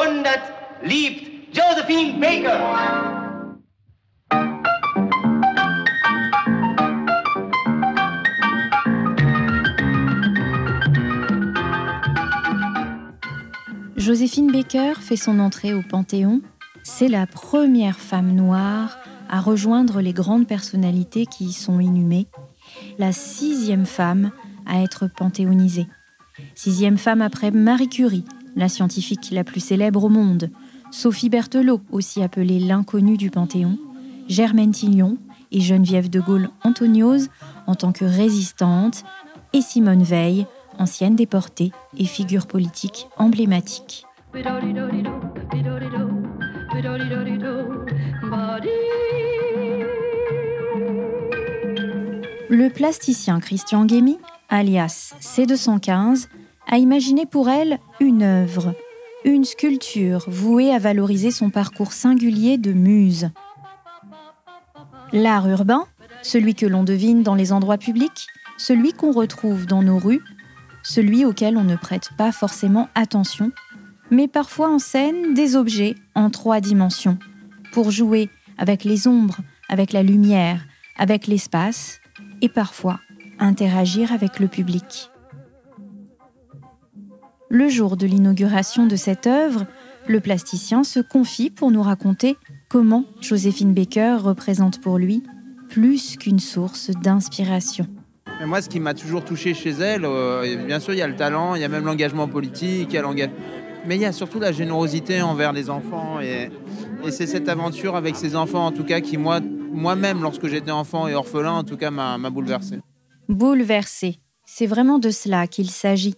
Jahrhundert liebt Josephine Baker. Joséphine Baker fait son entrée au Panthéon. C'est la première femme noire à rejoindre les grandes personnalités qui y sont inhumées. La sixième femme à être panthéonisée. Sixième femme après Marie Curie, la scientifique la plus célèbre au monde. Sophie Berthelot, aussi appelée l'inconnue du Panthéon. Germaine Tillion et Geneviève de Gaulle Antoniose en tant que résistante. Et Simone Veil, ancienne déportée et figure politique emblématique. Le plasticien Christian Guémy, alias C215, a imaginé pour elle une œuvre, une sculpture vouée à valoriser son parcours singulier de muse. L'art urbain, celui que l'on devine dans les endroits publics, celui qu'on retrouve dans nos rues, celui auquel on ne prête pas forcément attention, mais parfois en scène des objets en trois dimensions, pour jouer avec les ombres, avec la lumière, avec l'espace, et parfois interagir avec le public. Le jour de l'inauguration de cette œuvre, le plasticien se confie pour nous raconter comment Joséphine Baker représente pour lui plus qu'une source d'inspiration. Moi, ce qui m'a toujours touché chez elle, euh, bien sûr, il y a le talent, il y a même l'engagement politique, il y a mais il y a surtout la générosité envers les enfants. Et, et c'est cette aventure avec ces enfants, en tout cas, qui, moi, moi-même, lorsque j'étais enfant et orphelin, en tout cas, m'a bouleversé. Bouleversé, c'est vraiment de cela qu'il s'agit.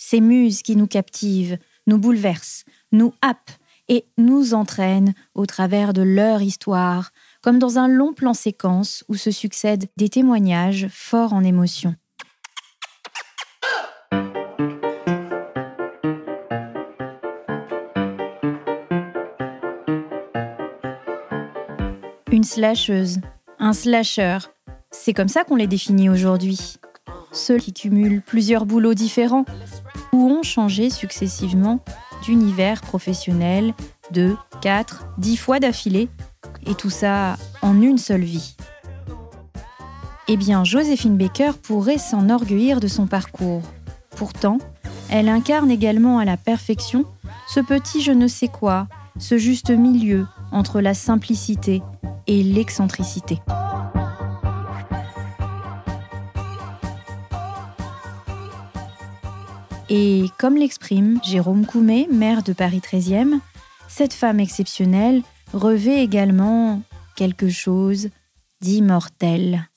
Ces muses qui nous captivent, nous bouleversent, nous happent et nous entraînent au travers de leur histoire, comme dans un long plan séquence où se succèdent des témoignages forts en émotion. Une slasheuse, un slasher, c'est comme ça qu'on les définit aujourd'hui. Ceux qui cumulent plusieurs boulots différents ou ont changé successivement d'univers professionnel deux, quatre, dix fois d'affilée, et tout ça en une seule vie. Eh bien, Joséphine Baker pourrait s'enorgueillir de son parcours. Pourtant, elle incarne également à la perfection ce petit je ne sais quoi, ce juste milieu entre la simplicité et l'excentricité. Et comme l'exprime Jérôme Coumet, maire de Paris 13e, cette femme exceptionnelle revêt également quelque chose d'immortel.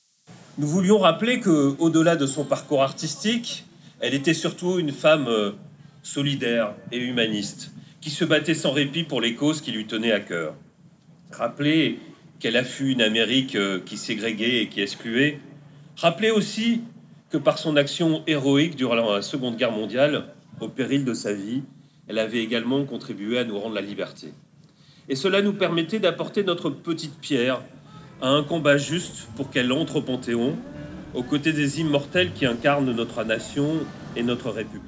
Nous voulions rappeler que, au-delà de son parcours artistique, elle était surtout une femme euh, solidaire et humaniste, qui se battait sans répit pour les causes qui lui tenaient à cœur. Rappeler qu'elle a fui une Amérique euh, qui ségrégait et qui excluait. Rappeler aussi que par son action héroïque durant la Seconde Guerre mondiale, au péril de sa vie, elle avait également contribué à nous rendre la liberté. Et cela nous permettait d'apporter notre petite pierre à un combat juste pour qu'elle entre au Panthéon, aux côtés des immortels qui incarnent notre nation et notre République.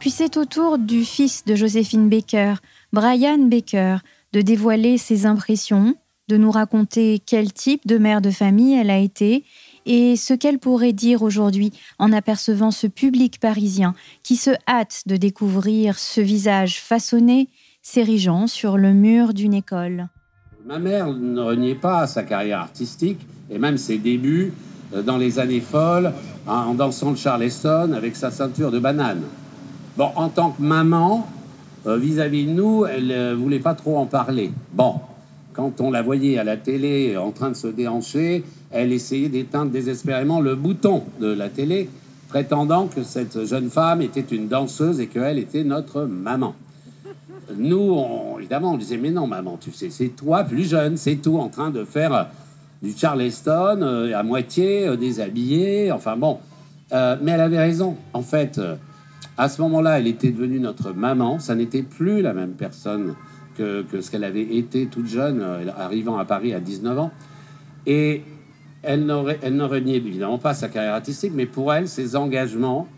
Puis c'est au tour du fils de Joséphine Baker, Brian Baker, de dévoiler ses impressions, de nous raconter quel type de mère de famille elle a été et ce qu'elle pourrait dire aujourd'hui en apercevant ce public parisien qui se hâte de découvrir ce visage façonné s'érigeant sur le mur d'une école. Ma mère ne reniait pas sa carrière artistique et même ses débuts euh, dans les années folles en dansant le charleston avec sa ceinture de banane. Bon, en tant que maman, euh, vis-à-vis de nous, elle ne euh, voulait pas trop en parler. Bon, quand on la voyait à la télé en train de se déhancher, elle essayait d'éteindre désespérément le bouton de la télé, prétendant que cette jeune femme était une danseuse et qu'elle était notre maman. Nous, évidemment, on disait, mais non, maman, tu sais, c'est toi, plus jeune, c'est tout, en train de faire euh, du Charleston, euh, à moitié euh, déshabillé, enfin bon. mais elle avait raison. En fait, à ce moment-là, elle était devenue notre maman. Ça n'était plus la même personne que, ce qu'elle avait été toute jeune, arrivant à Paris à 19 ans. Et elle, elle ne reniait évidemment pas sa carrière artistique, mais pour elle, ses engagements,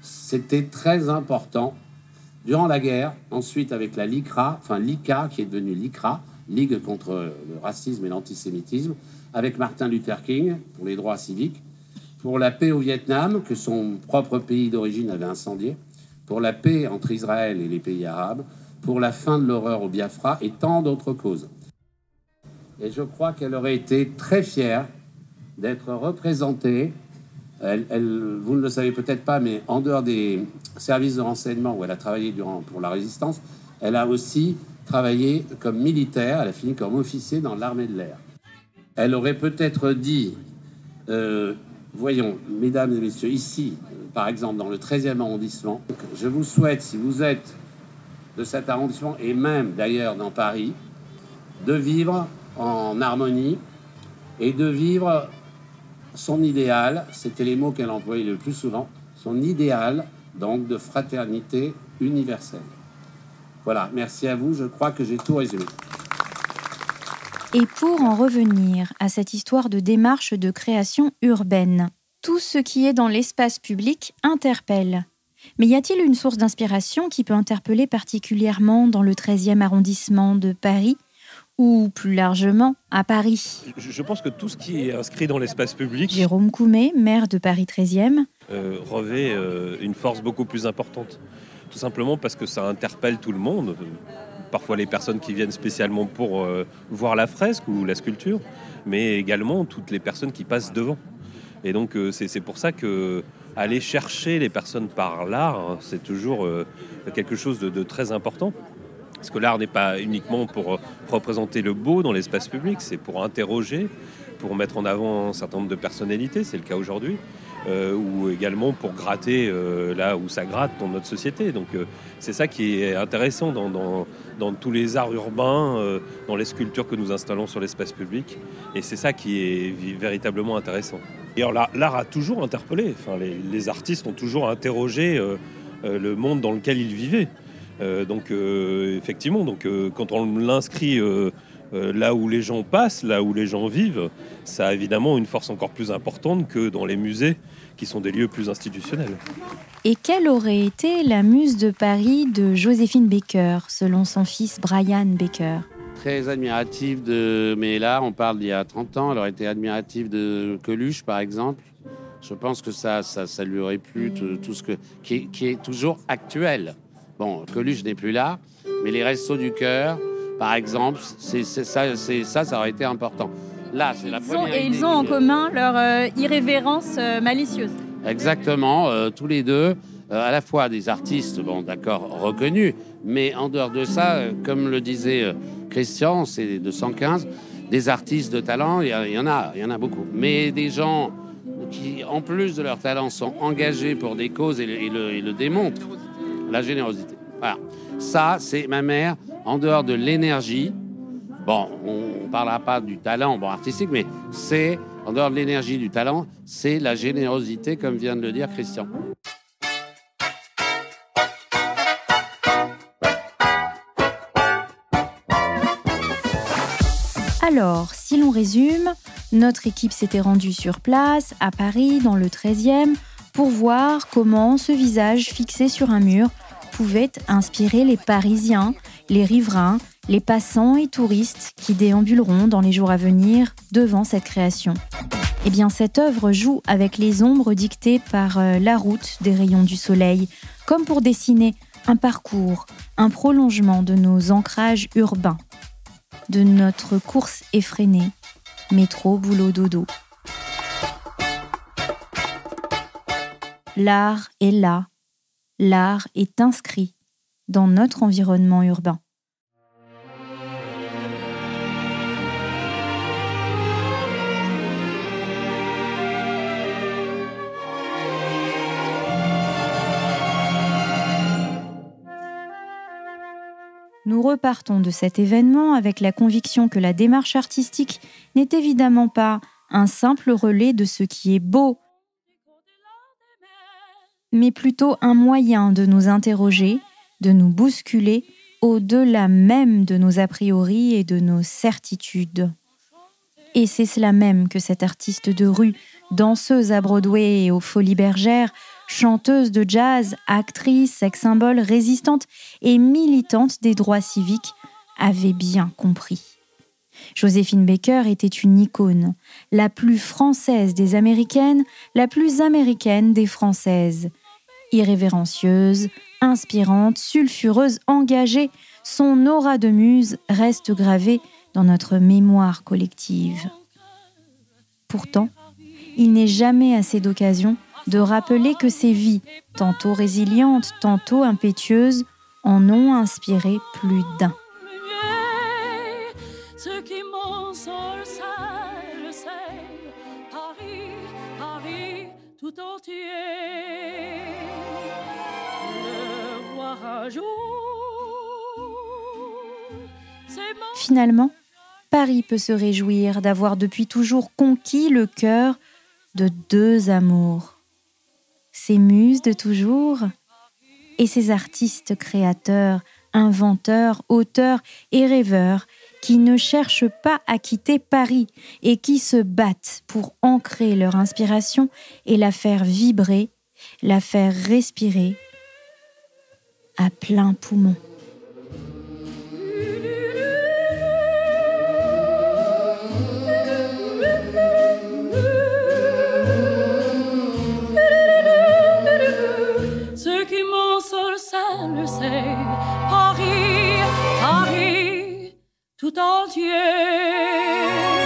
c'était très important durant la guerre, ensuite avec la LICRA, enfin l'ICA qui est devenue l'ICRA, Ligue contre le racisme et l'antisémitisme, avec Martin Luther King pour les droits civiques, pour la paix au Vietnam, que son propre pays d'origine avait incendié, pour la paix entre Israël et les pays arabes, pour la fin de l'horreur au Biafra et tant d'autres causes. Et je crois qu'elle aurait été très fière d'être représentée. vous ne le savez peut-être pas, mais en dehors des services de renseignement où elle a travaillé durant, pour la résistance, elle a aussi travaillé comme militaire, elle a fini comme officier dans l'armée de l'air. Elle aurait peut-être dit, euh, voyons, mesdames et messieurs, ici, par exemple, dans le 13e arrondissement, je vous souhaite, si vous êtes de cet arrondissement, et même d'ailleurs dans Paris, de vivre en harmonie et de vivre son idéal, c'était les mots qu'elle employait le plus souvent, son idéal donc de fraternité universelle. Voilà, merci à vous, je crois que j'ai tout résumé. Et pour en revenir à cette histoire de démarche de création urbaine, tout ce qui est dans l'espace public interpelle. Mais y a-t-il une source d'inspiration qui peut interpeller particulièrement dans le 13e arrondissement de Paris? Ou plus largement à Paris Je pense que tout ce qui est inscrit dans l'espace public. Jérôme Coumet, maire de Paris 13e. Euh, revêt euh, une force beaucoup plus importante. Tout simplement parce que ça interpelle tout le monde. Parfois les personnes qui viennent spécialement pour euh, voir la fresque ou la sculpture, mais également toutes les personnes qui passent devant. Et donc c'est pour ça que aller chercher les personnes par l'art, hein, c'est toujours quelque chose de très important. Parce que l'art n'est pas uniquement pour euh, représenter le beau dans l'espace public, c'est pour interroger, pour mettre en avant un certain nombre de personnalités, c'est le cas aujourd'hui, euh, ou également pour gratter euh, là où ça gratte dans notre société. Donc c'est ça qui est intéressant dans, tous les arts urbains, dans les sculptures que nous installons sur l'espace public, et c'est ça qui est véritablement intéressant. Et l'art a toujours interpellé, enfin, les, artistes ont toujours interrogé le monde dans lequel ils vivaient. Euh, donc euh, effectivement, donc, euh, quand on l'inscrit là où les gens passent, là où les gens vivent, ça a évidemment une force encore plus importante que dans les musées, qui sont des lieux plus institutionnels. Et quelle aurait été la muse de Paris de Joséphine Baker, selon son fils Brian Baker? Très admirative de. Mais là, on parle d'il y a 30 ans, elle aurait été admirative de Coluche, par exemple. Je pense que ça, ça, ça lui aurait plu, tout, ce que. qui est toujours actuel. Bon, Coluche n'est plus là, mais les Restos du Cœur, par exemple, c'est ça, ça, ça aurait été important. Là, c'est la première. et ils ont en commun leur euh, irrévérence euh, malicieuse. Exactement, euh, tous les deux, à la fois des artistes, bon, d'accord, reconnus, mais en dehors de ça, comme le disait Christian, c'est 215, des artistes de talent, il y, en a, il y en a beaucoup, mais des gens qui, en plus de leur talent, sont engagés pour des causes et le, et le démontrent la générosité. Voilà. Ça, c'est ma mère, en dehors de l'énergie. Bon, on ne parlera pas du talent bon, artistique, mais c'est, en dehors de l'énergie, du talent, c'est la générosité, comme vient de le dire Christian. Alors, si l'on résume, notre équipe s'était rendue sur place, à Paris, dans le 13e, pour voir comment ce visage fixé sur un mur pouvait inspirer les Parisiens, les riverains, les passants et touristes qui déambuleront dans les jours à venir devant cette création. Eh bien, cette œuvre joue avec les ombres dictées par euh, la route des rayons du soleil, comme pour dessiner un parcours, un prolongement de nos ancrages urbains, de notre course effrénée, métro, boulot, dodo. L'art est là, l'art est inscrit dans notre environnement urbain. Nous repartons de cet événement avec la conviction que la démarche artistique n'est évidemment pas un simple relais de ce qui est beau mais plutôt un moyen de nous interroger, de nous bousculer au-delà même de nos a priori et de nos certitudes. Et c'est cela même que cette artiste de rue, danseuse à Broadway et aux Folies Bergères, chanteuse de jazz, actrice, sex-symbole, résistante et militante des droits civiques, avait bien compris. Joséphine Baker était une icône, la plus française des américaines, la plus américaine des françaises. Irrévérencieuse, inspirante, sulfureuse, engagée, son aura de muse reste gravée dans notre mémoire collective. Pourtant, il n'est jamais assez d'occasion de rappeler que ces vies, tantôt résilientes, tantôt impétueuses, en ont inspiré plus d'un. Finalement, Paris peut se réjouir d'avoir depuis toujours conquis le cœur de deux amours. Ses muses de toujours et ses artistes créateurs, inventeurs, auteurs et rêveurs qui ne cherchent pas à quitter Paris et qui se battent pour ancrer leur inspiration et la faire vibrer, la faire respirer à plein poumon. Tout entier.